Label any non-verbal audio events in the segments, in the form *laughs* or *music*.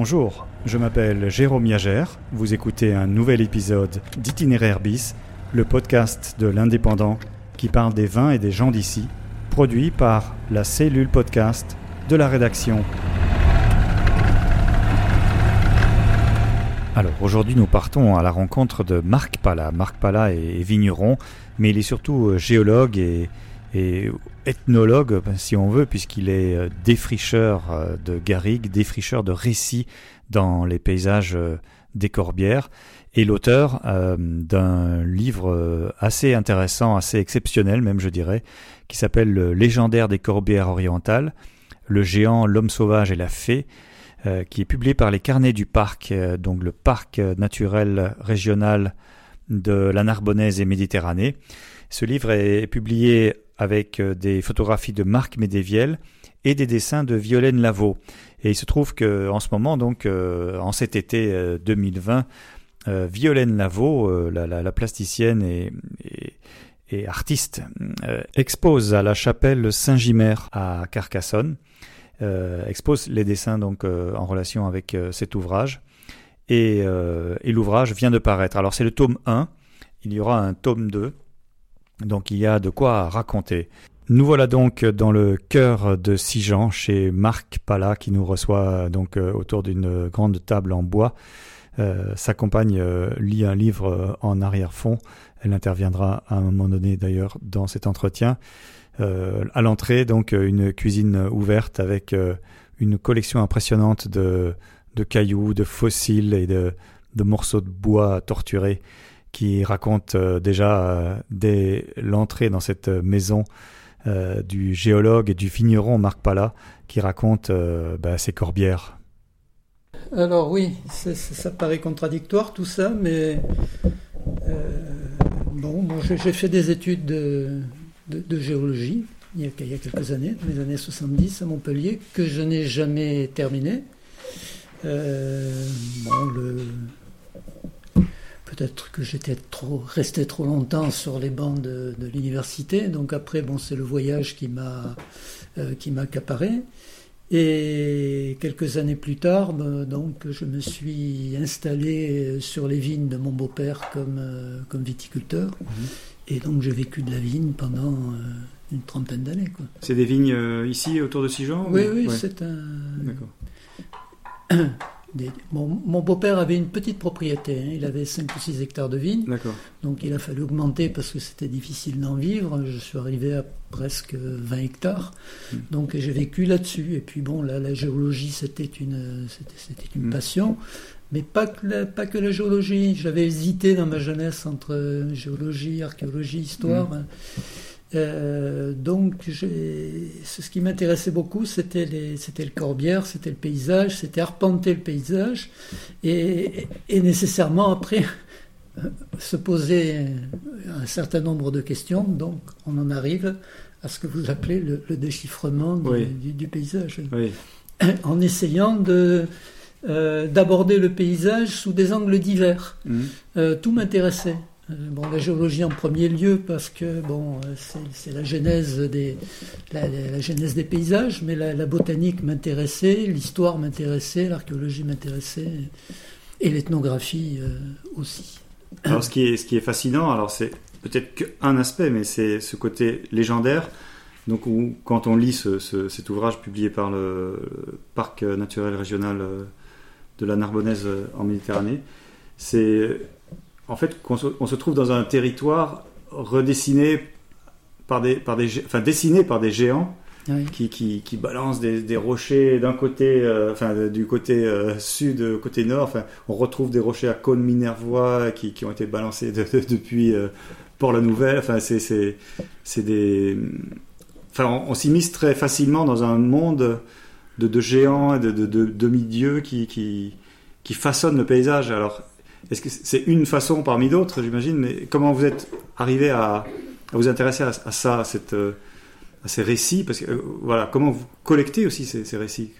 Bonjour, je m'appelle Jérôme Yagère. Vous écoutez un nouvel épisode d'Itinéraire bis, le podcast de l'Indépendant qui parle des vins et des gens d'ici, produit par la cellule podcast de la rédaction. Alors aujourd'hui nous partons à la rencontre de Marc Pala. Marc Pala est vigneron, mais il est surtout euh, géologue et, et ethnologue, si on veut, puisqu'il est euh, défricheur euh, de garrigues, défricheur de récits dans les paysages euh, des Corbières, et l'auteur d'un livre assez intéressant, assez exceptionnel même, je dirais, qui s'appelle Le légendaire des Corbières orientales, le géant, l'homme sauvage et la fée, qui est publié par les Carnets du Parc, donc le parc naturel régional de la Narbonnaise et Méditerranée. Ce livre est publié avec euh, des photographies de Marc Médéviel et des dessins de Violaine Lavaux. Et il se trouve que en ce moment, donc euh, en cet été 2020, euh, Violaine Lavaux, la, plasticienne et, et, artiste, expose à la chapelle Saint-Gimer à Carcassonne. expose les dessins donc en relation avec cet ouvrage. Et, et l'ouvrage vient de paraître. Alors c'est le tome 1, il y aura un tome 2 donc il y a de quoi raconter. Nous voilà donc dans le cœur de Sijan chez Marc Pala qui nous reçoit donc euh, autour d'une grande table en bois. Euh, sa compagne euh, lit un livre en arrière-fond. Elle interviendra à un moment donné d'ailleurs dans cet entretien. à l'entrée, donc une cuisine ouverte avec une collection impressionnante de, cailloux, de fossiles et de morceaux de bois torturés qui raconte euh, déjà euh, dès l'entrée dans cette maison euh, du géologue et du vigneron Marc Pala, qui raconte bah, ses corbières. Alors oui, ça paraît contradictoire tout ça, mais bon, j'ai fait des études de, géologie il y, a, quelques années, dans les années 70 à Montpellier, que je n'ai jamais terminé. bon, le, peut-être que j'étais trop resté trop longtemps sur les bancs de, l'université. Donc après, bon, c'est le voyage qui m'a euh, qui m'a accaparé. Et quelques années plus tard, ben, donc, je me suis installé sur les vignes de mon beau-père comme, euh, comme viticulteur. Mhm. Et donc j'ai vécu de la vigne pendant euh, une trentaine d'années. C'est des vignes ici autour de Sijan Oui, oui, c'est un. D'accord. *clears throat* mon beau-père avait une petite propriété, hein. il avait 5 ou 6 hectares de vignes. Donc il a fallu augmenter parce que c'était difficile d'en vivre. Je suis arrivé à presque 20 hectares. Hmm. Donc j'ai vécu là-dessus. Et puis bon, là, la géologie, c'était une, c'était, une hmm. passion. Mais pas que, la, pas que la géologie. J'avais hésité dans ma jeunesse entre géologie, archéologie, histoire. Hmm. Euh, donc, ce qui m'intéressait beaucoup, c'était le corbière, c'était le paysage, c'était arpenter le paysage, et, nécessairement après se poser un certain nombre de questions. Donc, on en arrive à ce que vous appelez le, déchiffrement du, paysage, *coughs* en essayant de euh, d'aborder le paysage sous des angles divers. Mmh. Euh, tout m'intéressait. Euh, bon, la géologie en premier lieu parce que bon, euh, c'est la genèse des la, genèse des paysages, mais la, botanique m'intéressait, l'histoire m'intéressait, l'archéologie m'intéressait et l'ethnographie euh, aussi. Alors ce qui est ce qui est fascinant, alors c'est peut-être qu'un aspect, mais c'est ce côté légendaire. Donc où, quand on lit cet ouvrage publié par le parc naturel régional de la Narbonnaise en Méditerranée, c'est en fait, on se, trouve dans un territoire redessiné par des, par des, enfin, dessiné par des géants qui, qui, qui, balancent des, rochers d'un côté, euh, enfin, du côté euh, sud, côté nord. Enfin, on retrouve des rochers à cône minervois qui, qui ont été balancés depuis euh, Port-la-Nouvelle. Enfin, c'est, c'est, des. Enfin, on, s'immisce très facilement dans un monde de, de géants et de, de, de demi-dieux qui, qui, qui façonnent le paysage. Alors, est-ce que c'est une façon parmi d'autres, j'imagine, mais comment vous êtes arrivé à, vous intéresser à, ça, à, cette, euh, à ces récits? Parce que euh, voilà, comment vous collectez aussi ces, récits?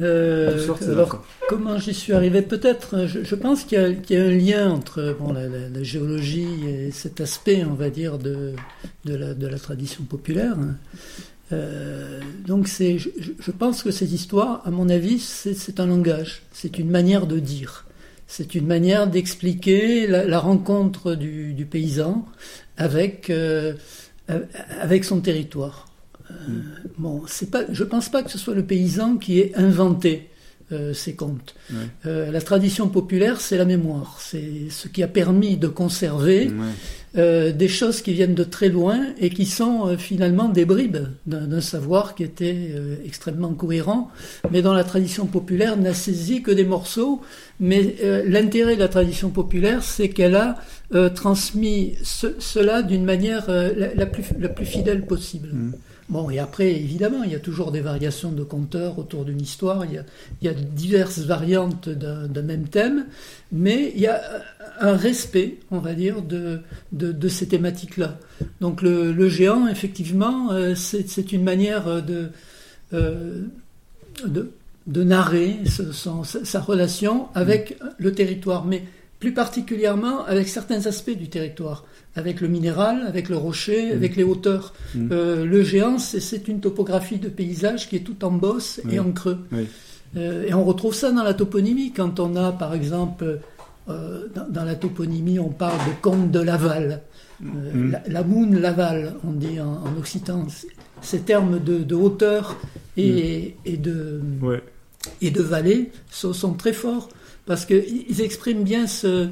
Euh, Alors, comment j'y suis arrivé? Peut-être, je, pense qu'il y, a un lien entre bon, la, géologie et cet aspect, on va dire, de, de, la, tradition populaire. donc c'est, je, pense que ces histoires, à mon avis, c'est un langage, c'est une manière de dire. C'est une manière d'expliquer la, rencontre du, paysan avec, euh, avec son territoire. Euh, mm. bon, c'est pas, je ne pense pas que ce soit le paysan qui ait inventé euh, ces contes. Euh, la tradition populaire, c'est la mémoire. C'est ce qui a permis de conserver euh, des choses qui viennent de très loin et qui sont finalement des bribes d'un savoir qui était extrêmement cohérent, mais dont la tradition populaire n'a saisi que des morceaux. Mais l'intérêt de la tradition populaire, c'est qu'elle a transmis cela d'une manière la, plus, la, plus, fidèle possible. Mm. Bon, et après, évidemment, il y a toujours des variations de conteurs autour d'une histoire, il y, a, diverses variantes d'un même thème, mais il y a un respect, on va dire, de, ces thématiques-là. Donc le, géant, effectivement, euh, c'est une manière de, euh, narrer sa relation avec le territoire, mais plus particulièrement avec certains aspects du territoire avec le minéral, avec le rocher, mm. avec les hauteurs. Mm. Euh, le géant, c'est une topographie de paysage qui est tout en bosse et en creux. Euh, et on retrouve ça dans la toponymie, quand on a, par exemple, euh, dans, la toponymie, on parle de comte de Laval. Mm. La, moune Laval, on dit en, occitan. Ces termes de, hauteur et, et de, et de vallée sont, sont très forts, parce qu'ils expriment bien ce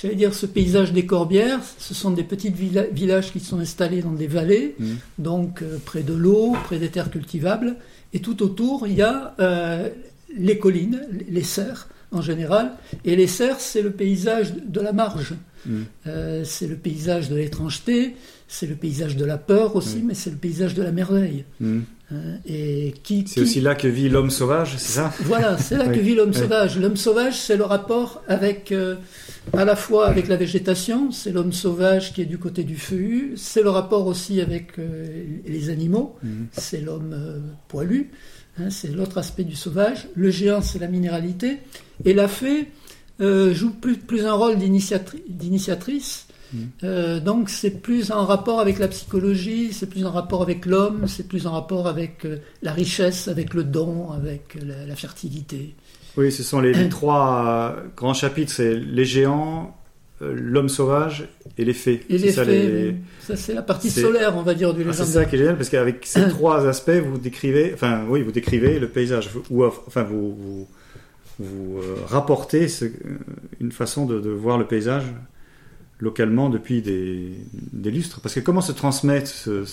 j'allais dire, ce paysage des Corbières, ce sont des petits villages qui sont installés dans des vallées, mmh. donc euh, près de l'eau, près des terres cultivables, et tout autour, il y a euh, les collines, les serres en général, et les serres, c'est le paysage de la marge, mmh. euh, c'est le paysage de l'étrangeté, c'est le paysage de la peur aussi, mais c'est le paysage de la merveille. Euh, et qui, c'est aussi là que vit l'homme sauvage, c'est ça? Voilà, c'est là que vit l'homme sauvage. L'homme sauvage, c'est le rapport avec, euh, à la fois avec la végétation, c'est l'homme sauvage qui est du côté du feu, c'est le rapport aussi avec euh, les animaux, mhm. c'est l'homme poilu, hein, c'est l'autre aspect du sauvage. Le géant, c'est la minéralité. Et la fée joue plus, plus un rôle d'initiatrice euh, donc c'est plus en rapport avec la psychologie, c'est plus en rapport avec l'homme, c'est plus en rapport avec euh, la richesse, avec le don, avec la, fertilité. Oui, ce sont les, trois grands chapitres, c'est les géants, euh, l'homme sauvage et les fées. Et les fées, ça c'est la partie solaire, on va dire, du légendaire. Ah, c'est ça qui est génial, parce qu'avec ces *coughs* trois aspects, vous décrivez, enfin oui, vous décrivez le paysage, ou enfin vous, vous, rapportez une façon de, de voir le paysage localement depuis des, lustres. Parce que comment se transmettre ce,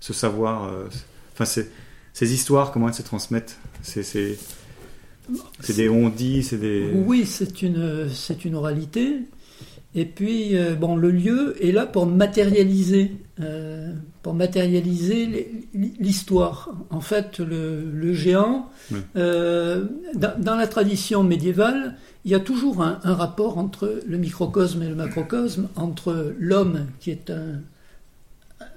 savoir euh, Enfin, ces histoires, comment elles se transmettent? C'est des on-dit, c'est des... Oui, c'est une, une oralité. Et puis, euh, bon, le lieu est là pour matérialiser, euh, pour matérialiser l'histoire. En fait, le, géant, dans, dans, la tradition médiévale, il y a toujours un, rapport entre le microcosme et le macrocosme, entre l'homme qui est un,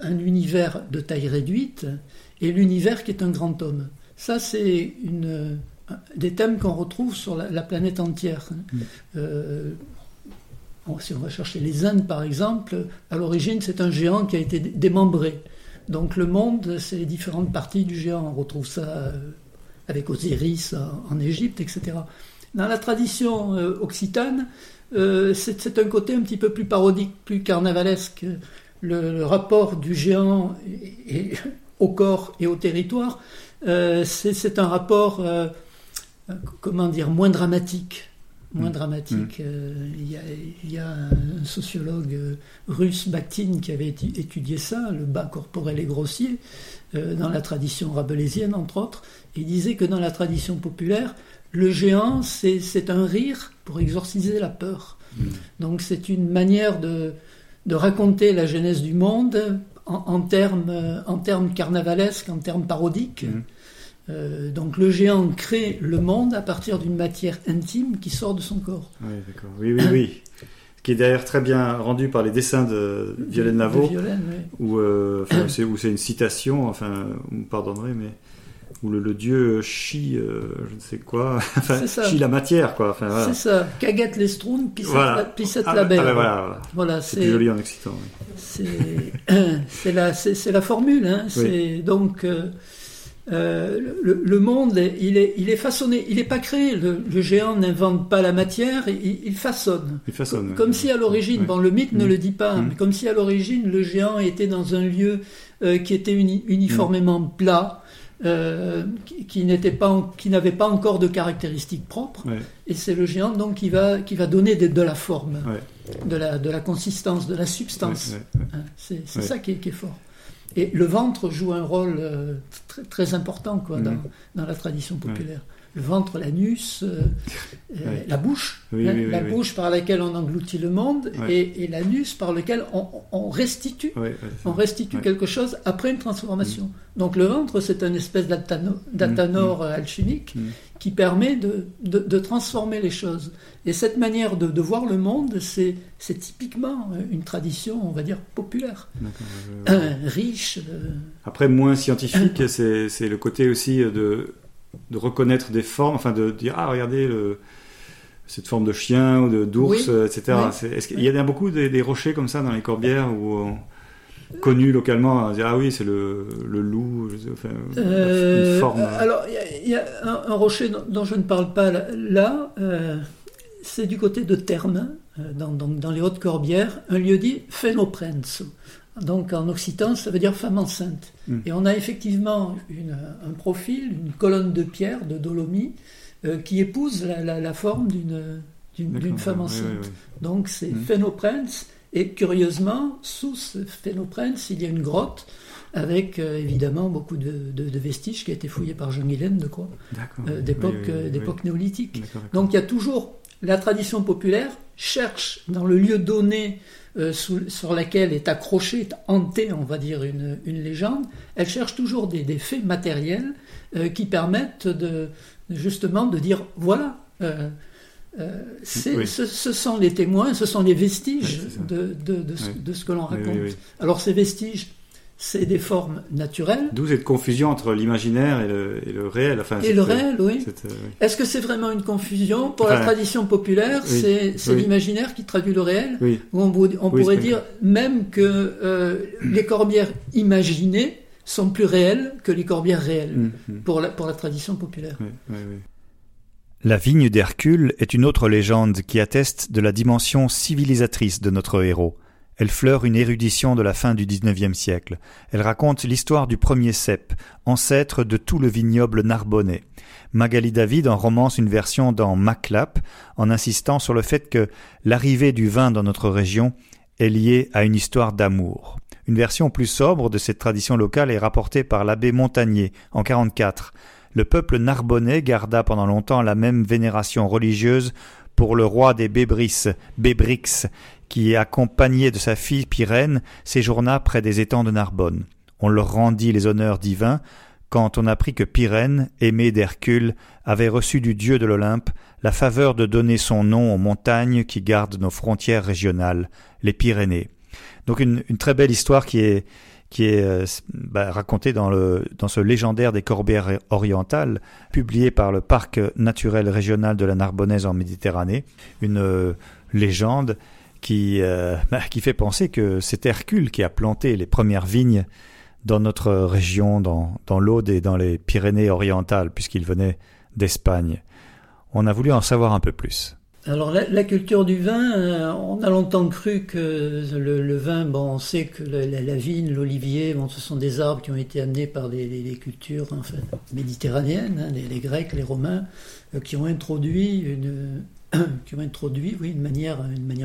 un, univers de taille réduite et l'univers qui est un grand homme. Ça, c'est une, des thèmes qu'on retrouve sur la, planète entière. Mm. Si on va chercher les Indes, par exemple, à l'origine, c'est un géant qui a été démembré. Donc le monde, c'est les différentes parties du géant. On retrouve ça euh, avec Osiris en Égypte, etc. Dans la tradition euh, occitane, euh, c'est un côté un petit peu plus parodique, plus carnavalesque. Le, rapport du géant *laughs* au corps et au territoire, c'est un rapport, comment dire, moins dramatique. Moins mmh. dramatique. Mmh. Il y, a un sociologue russe, Bakhtin, qui avait étudié ça, le bas corporel et grossier, dans la tradition rabelaisienne, entre autres. Il disait que dans la tradition populaire, le géant, c'est un rire pour exorciser la peur. Mm. Donc c'est une manière de, raconter la genèse du monde en, termes, carnavalesques, en termes parodiques. Mm. Euh, donc le géant crée le monde à partir d'une matière intime qui sort de son corps. Oui, d'accord. Oui, oui, oui. Ce qui est d'ailleurs très bien rendu par les dessins de Violaine Lavaux, oui. où, euh, c'est une citation, enfin, vous me pardonnerez, mais ou le, dieu chie, je ne sais quoi, *laughs* enfin, chie la matière, quoi. Enfin, C'est ça. Kaget les strun, voilà. la, la belle. Ah, ben voilà, voilà. c'est joli en excitant. *coughs* C'est la, la formule. Hein. C'est donc. Euh, le, monde, il est, il est façonné, il n'est pas créé. Le, géant n'invente pas la matière, il, façonne. Il façonne. Comme, si à l'origine, bon, le mythe ne mm. le dit pas, mm. mais comme si à l'origine le géant était dans un lieu euh, qui était uniformément mm. plat, euh, qui, n'était pas, qui n'avait pas encore de caractéristiques propres. Et c'est le géant donc qui va, qui va donner de, la forme, de, la, de la consistance, de la substance. Hein, c'est ça qui est fort. Et le ventre joue un rôle euh, très, très, important quoi, dans, mhm. dans, la tradition populaire. Le ventre, l'anus, euh, euh, la bouche, hein, la bouche par laquelle on engloutit le monde, et, l'anus par lequel on, restitue, on restitue quelque chose après une transformation. Mhm. Donc le ventre, c'est une espèce d'atanor mhm. alchimique qui permet de, de, transformer les choses. Et cette manière de, de voir le monde, c'est typiquement une tradition, on va dire, populaire, riche. Euh. Après, moins scientifique, c'est le côté aussi de, de reconnaître des formes, enfin de dire, ah, regardez le, cette forme de chien ou d'ours, etc. Est-ce qu'il y en a beaucoup des, rochers comme ça dans les corbières où connu localement, ah oui, c'est le, le, loup, enfin, euh, une forme. Alors, il y, a un, rocher dont, je ne parle pas là, euh, c'est du côté de Terme, euh, dans, dans, les Hautes-Corbières, un lieu dit Phenoprenso. Donc en occitan, ça veut dire femme enceinte. Hmm. Et on a effectivement une, un profil, une colonne de pierre, de dolomie, qui épouse la, la, forme d'une femme enceinte. Donc c'est mmh. Et curieusement, sous ce phénoprens, il y a une grotte avec euh, évidemment beaucoup de, vestiges qui a été fouillés par Jean Guilaine de quoi euh, d'époque euh, d'époque néolithique. Donc il y a toujours la tradition populaire cherche dans le lieu donné sur lequel est accroché, est hanté, on va dire, une, légende, elle cherche toujours des, faits matériels qui permettent de, justement de dire voilà, euh, ce, sont les témoins, ce sont les vestiges de, de, ce que l'on raconte. Alors ces vestiges, c'est des formes naturelles. D'où cette confusion entre l'imaginaire et le, réel. Enfin, et le réel, oui. Euh, Est-ce que c'est vraiment une confusion Pour la tradition populaire, c'est l'imaginaire qui traduit le réel. On, on pourrait dire même que euh, les corbières imaginées sont plus réelles que les corbières réelles pour, la, pour la tradition populaire. La vigne d'Hercule est une autre légende qui atteste de la dimension civilisatrice de notre héros. Elle fleure une érudition de la fin du XIXe siècle. Elle raconte l'histoire du premier cep, ancêtre de tout le vignoble narbonnais. Magali David en romance une version dans Maclap, en insistant sur le fait que l'arrivée du vin dans notre région est liée à une histoire d'amour. Une version plus sobre de cette tradition locale est rapportée par l'abbé Montagnier en 44 le peuple narbonnais garda pendant longtemps la même vénération religieuse pour le roi des Bébris, Bébrix, qui, accompagné de sa fille Pyrène, séjourna près des étangs de Narbonne. On leur rendit les honneurs divins quand on apprit que Pyrène, aimée d'Hercule, avait reçu du dieu de l'Olympe la faveur de donner son nom aux montagnes qui gardent nos frontières régionales, les Pyrénées. Donc une, une très belle histoire qui est qui est euh, bah, raconté dans, le, dans ce légendaire des Corbières orientales, publié par le Parc naturel régional de la Narbonnaise en Méditerranée, une euh, légende qui, euh, bah, qui fait penser que c'est Hercule qui a planté les premières vignes dans notre région, dans, dans l'Aude et dans les Pyrénées orientales, puisqu'il venait d'Espagne. On a voulu en savoir un peu plus. Alors la, culture du vin, euh, on a longtemps cru que le, vin, bon, on sait que la, vigne, l'olivier, bon, ce sont des arbres qui ont été amenés par des, cultures méditerranéennes, hein, les, Grecs, les Romains, euh, qui ont introduit une, *coughs* introduit, une manière,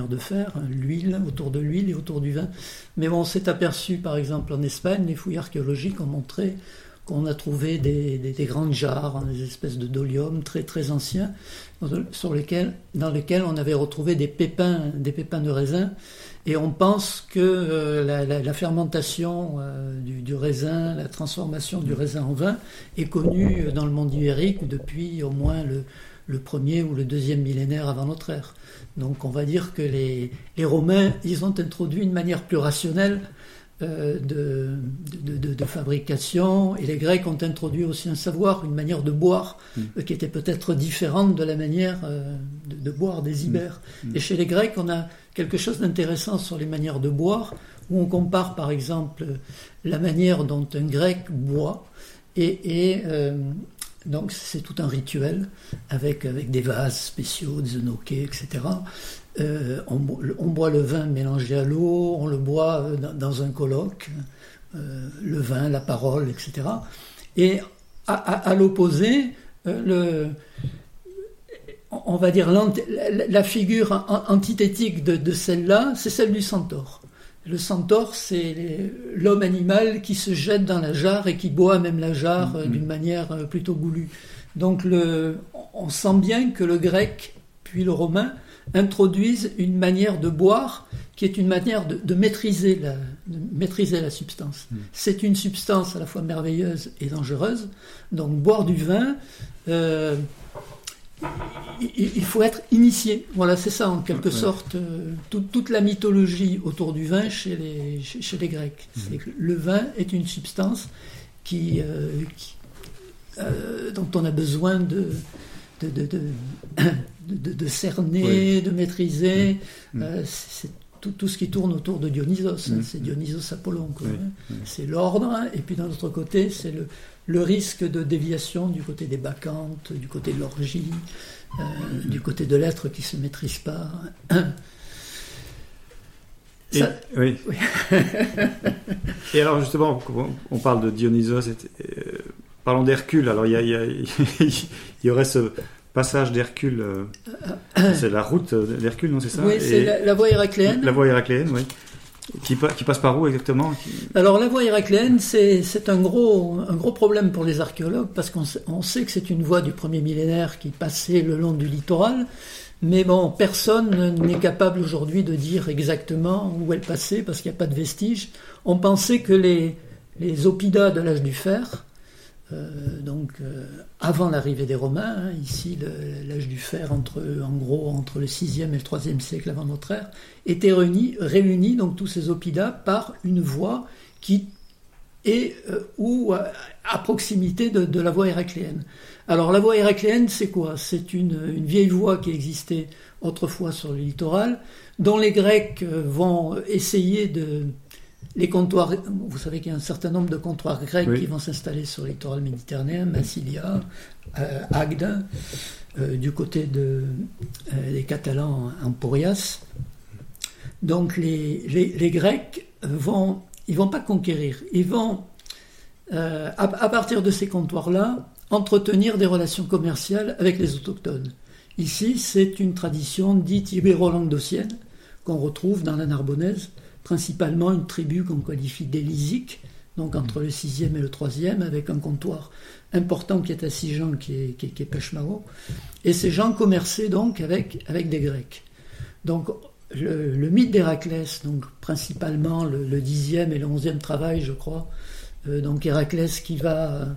de faire, hein, l'huile autour de l'huile et autour du vin. Mais on s'est aperçu, par exemple, en Espagne, les fouilles archéologiques ont montré qu'on a trouvé des, des, grandes jarres, hein, des espèces de dolium très très anciens, sur lesquels, dans lesquels on avait retrouvé des pépins, des pépins de raisin. Et on pense que euh, la, fermentation euh, du, raisin, la transformation du raisin en vin est connue dans le monde ibérique depuis au moins le, le premier ou le deuxième millénaire avant notre ère. Donc on va dire que les, les Romains, ils ont introduit une manière plus rationnelle euh, de, de, de fabrication, et les Grecs ont introduit aussi un savoir, une manière de boire, mm. euh, qui était peut-être différente de la manière euh, de, boire des Ibères. Mm. Et chez les Grecs, on a quelque chose d'intéressant sur les manières de boire, où on compare par exemple la manière dont un Grec boit, et, donc c'est tout un rituel, avec, avec des vases spéciaux, des enoquets, etc. on, boit le vin mélangé à l'eau, on le boit dans un colloque. Euh, le vin, la parole, etc. Et à, l'opposé, euh, on va dire la, figure antithétique de, celle-là, c'est celle du centaure. Le centaure, c'est l'homme animal qui se jette dans la jarre et qui boit même la jarre euh, mm-hmm. d'une manière plutôt goulue. Donc on sent bien que le grec, puis le romain, introduisent une manière de boire qui est une manière de, maîtriser, la, maîtriser la substance. Hmm. C'est une substance à la fois merveilleuse et dangereuse. Donc boire du vin, euh, il, faut être initié. Voilà, c'est ça en quelque sorte euh, toute la mythologie autour du vin chez les, chez, les Grecs. Hmm. le vin est une substance qui, euh, dont on a besoin de de, *clears throat* de, cerner, de maîtriser. Euh, c'est tout, ce qui tourne autour de Dionysos. Hein. C'est Dionysos Apollon. Hein. C'est l'ordre. Et puis d'un autre côté, c'est le, le, risque de déviation du côté des bacchantes, du côté de l'orgie, euh, du côté de l'être qui ne se maîtrise pas. Et, oui. *laughs* et alors justement, on parle de Dionysos, euh, parlons d'Hercule. Alors il y, *laughs* il y, aurait ce, passage d'Hercule. Euh, c'est la route d'Hercule, non C'est ça? Oui, c'est la, voie héracléenne. La voie héracléenne, oui. Qui, qui, passe par où exactement? Alors la voie héracléenne, c'est un gros, un gros problème pour les archéologues parce qu'on on sait que c'est une voie du premier millénaire qui passait le long du littoral, mais bon, personne n'est capable aujourd'hui de dire exactement où elle passait parce qu'il n'y a pas de vestiges. On pensait que les, les oppida de l'âge du fer, euh, donc euh, avant l'arrivée des Romains, hein, ici l'âge du fer entre en gros entre le 6e et le 3e siècle avant notre ère, était réuni, réuni donc tous ces oppida par une voie qui est euh, ou à, proximité de, la voie héracléenne. Alors la voie héracléenne, c'est quoi? C'est une, vieille voie qui existait autrefois sur le littoral, dont les Grecs vont essayer de, les comptoirs, vous savez qu'il y a un certain nombre de comptoirs grecs qui vont s'installer sur le littoral méditerranéen, Massilia, euh, Agde, euh, du côté de, euh, des Catalans, Emporias. Donc les, les, Grecs vont, ils vont pas conquérir, ils vont, à, à, partir de ces comptoirs-là, entretenir des relations commerciales avec les autochtones. Ici, c'est une tradition dite ibéro-languedocienne qu'on retrouve dans la Narbonnaise principalement une tribu qu'on qualifie d'élisique, donc entre le 6e et le 3e, avec un comptoir important qui est à Sijan, qui est, qui, qui Et ces gens commerçaient donc avec, avec des Grecs. Donc le, mythe d'Héraclès, donc principalement le, 10e et le 11e travail, je crois, euh, donc Héraclès qui va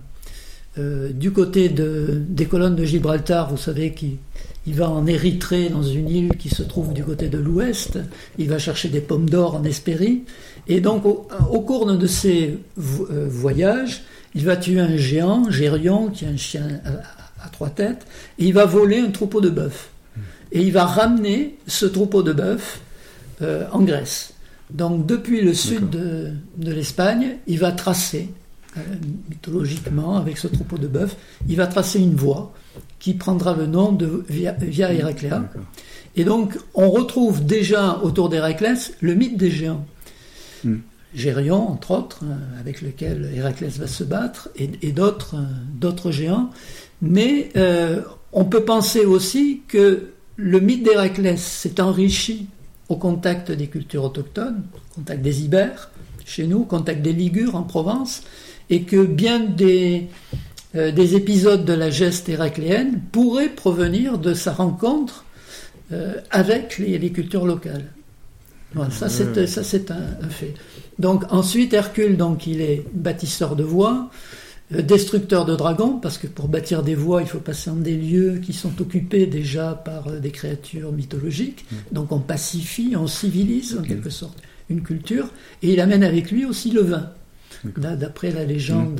euh, du côté de, des colonnes de Gibraltar, vous savez, qui, il va en Érythrée, dans une île qui se trouve du côté de l'ouest. Il va chercher des pommes d'or en Hespérie. Et donc, au, cours de ces euh, voyages, il va tuer un géant, Gérion, qui est un chien à, trois têtes, et il va voler un troupeau de bœufs. Et il va ramener ce troupeau de bœufs euh, en Grèce. Donc, depuis le sud de, l'Espagne, il va tracer, mythologiquement, avec ce troupeau de bœufs, il va tracer une voie qui prendra le nom de Via, Via Héracléa. Et donc, on retrouve déjà autour d'Héraclès le mythe des géants. Hmm. Gérion, entre autres, euh, avec lequel Héraclès va se battre, et, d'autres, euh, d'autres géants. Mais euh, on peut penser aussi que le mythe d'Héraclès s'est enrichi au contact des cultures autochtones, au contact des Ibères, chez nous, au contact des Ligures en Provence, et que bien des, euh, des épisodes de la geste héracléenne pourraient provenir de sa rencontre euh, avec les, cultures locales. ça c'est ça c'est un, fait. Donc ensuite Hercule donc il est bâtisseur de voies, euh, destructeur de dragons parce que pour bâtir des voies il faut passer en des lieux qui sont occupés déjà par des créatures mythologiques. Mm. Donc on pacifie, on civilise en quelque sorte une culture et il amène avec lui aussi le vin. D'après la légende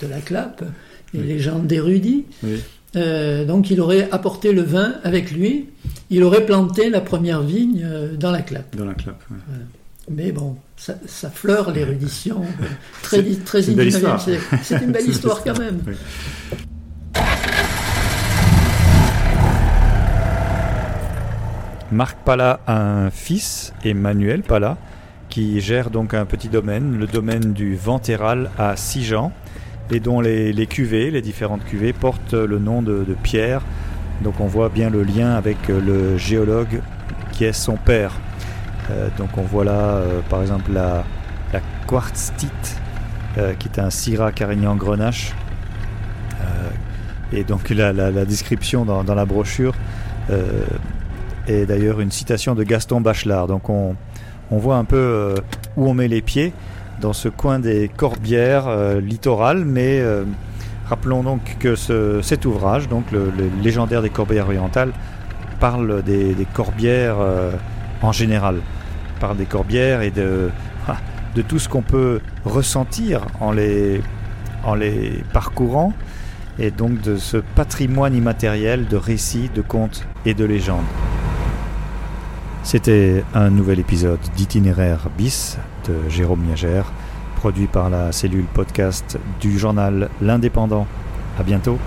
de la clape, les légendes d'érudits. Euh, donc il aurait apporté le vin avec lui, il aurait planté la première vigne euh, dans la clape. Dans la clape, Mais bon, ça, ça fleure l'érudition très, très C'est une belle histoire. C'est une belle *laughs* histoire quand même. Marc Pala a un fils, Emmanuel Pala, qui gère donc un petit domaine, le domaine du Ventéral à Sijan et dont les, cuvées, les différentes cuvées, portent le nom de, Pierre. Donc on voit bien le lien avec euh, le géologue qui est son père. Euh, donc on voit là euh, par exemple la, la quartztite qui est un Syrah Carignan Grenache. et donc la, la, description dans, dans, la brochure est d'ailleurs une citation de Gaston Bachelard. Donc on, on voit un peu où on met les pieds dans ce coin des Corbières euh, littorales, mais euh, rappelons donc que cet ouvrage, donc le, légendaire des Corbières orientales, parle des, Corbières euh, en général, parle des Corbières et de, ah, de tout ce qu'on peut ressentir en les, en les parcourant, et donc de ce patrimoine immatériel de récits, de contes et de légendes. C'était un nouvel épisode d'Itinéraire bis de Jérôme Miagère, produit par la cellule podcast du journal L'Indépendant. À bientôt.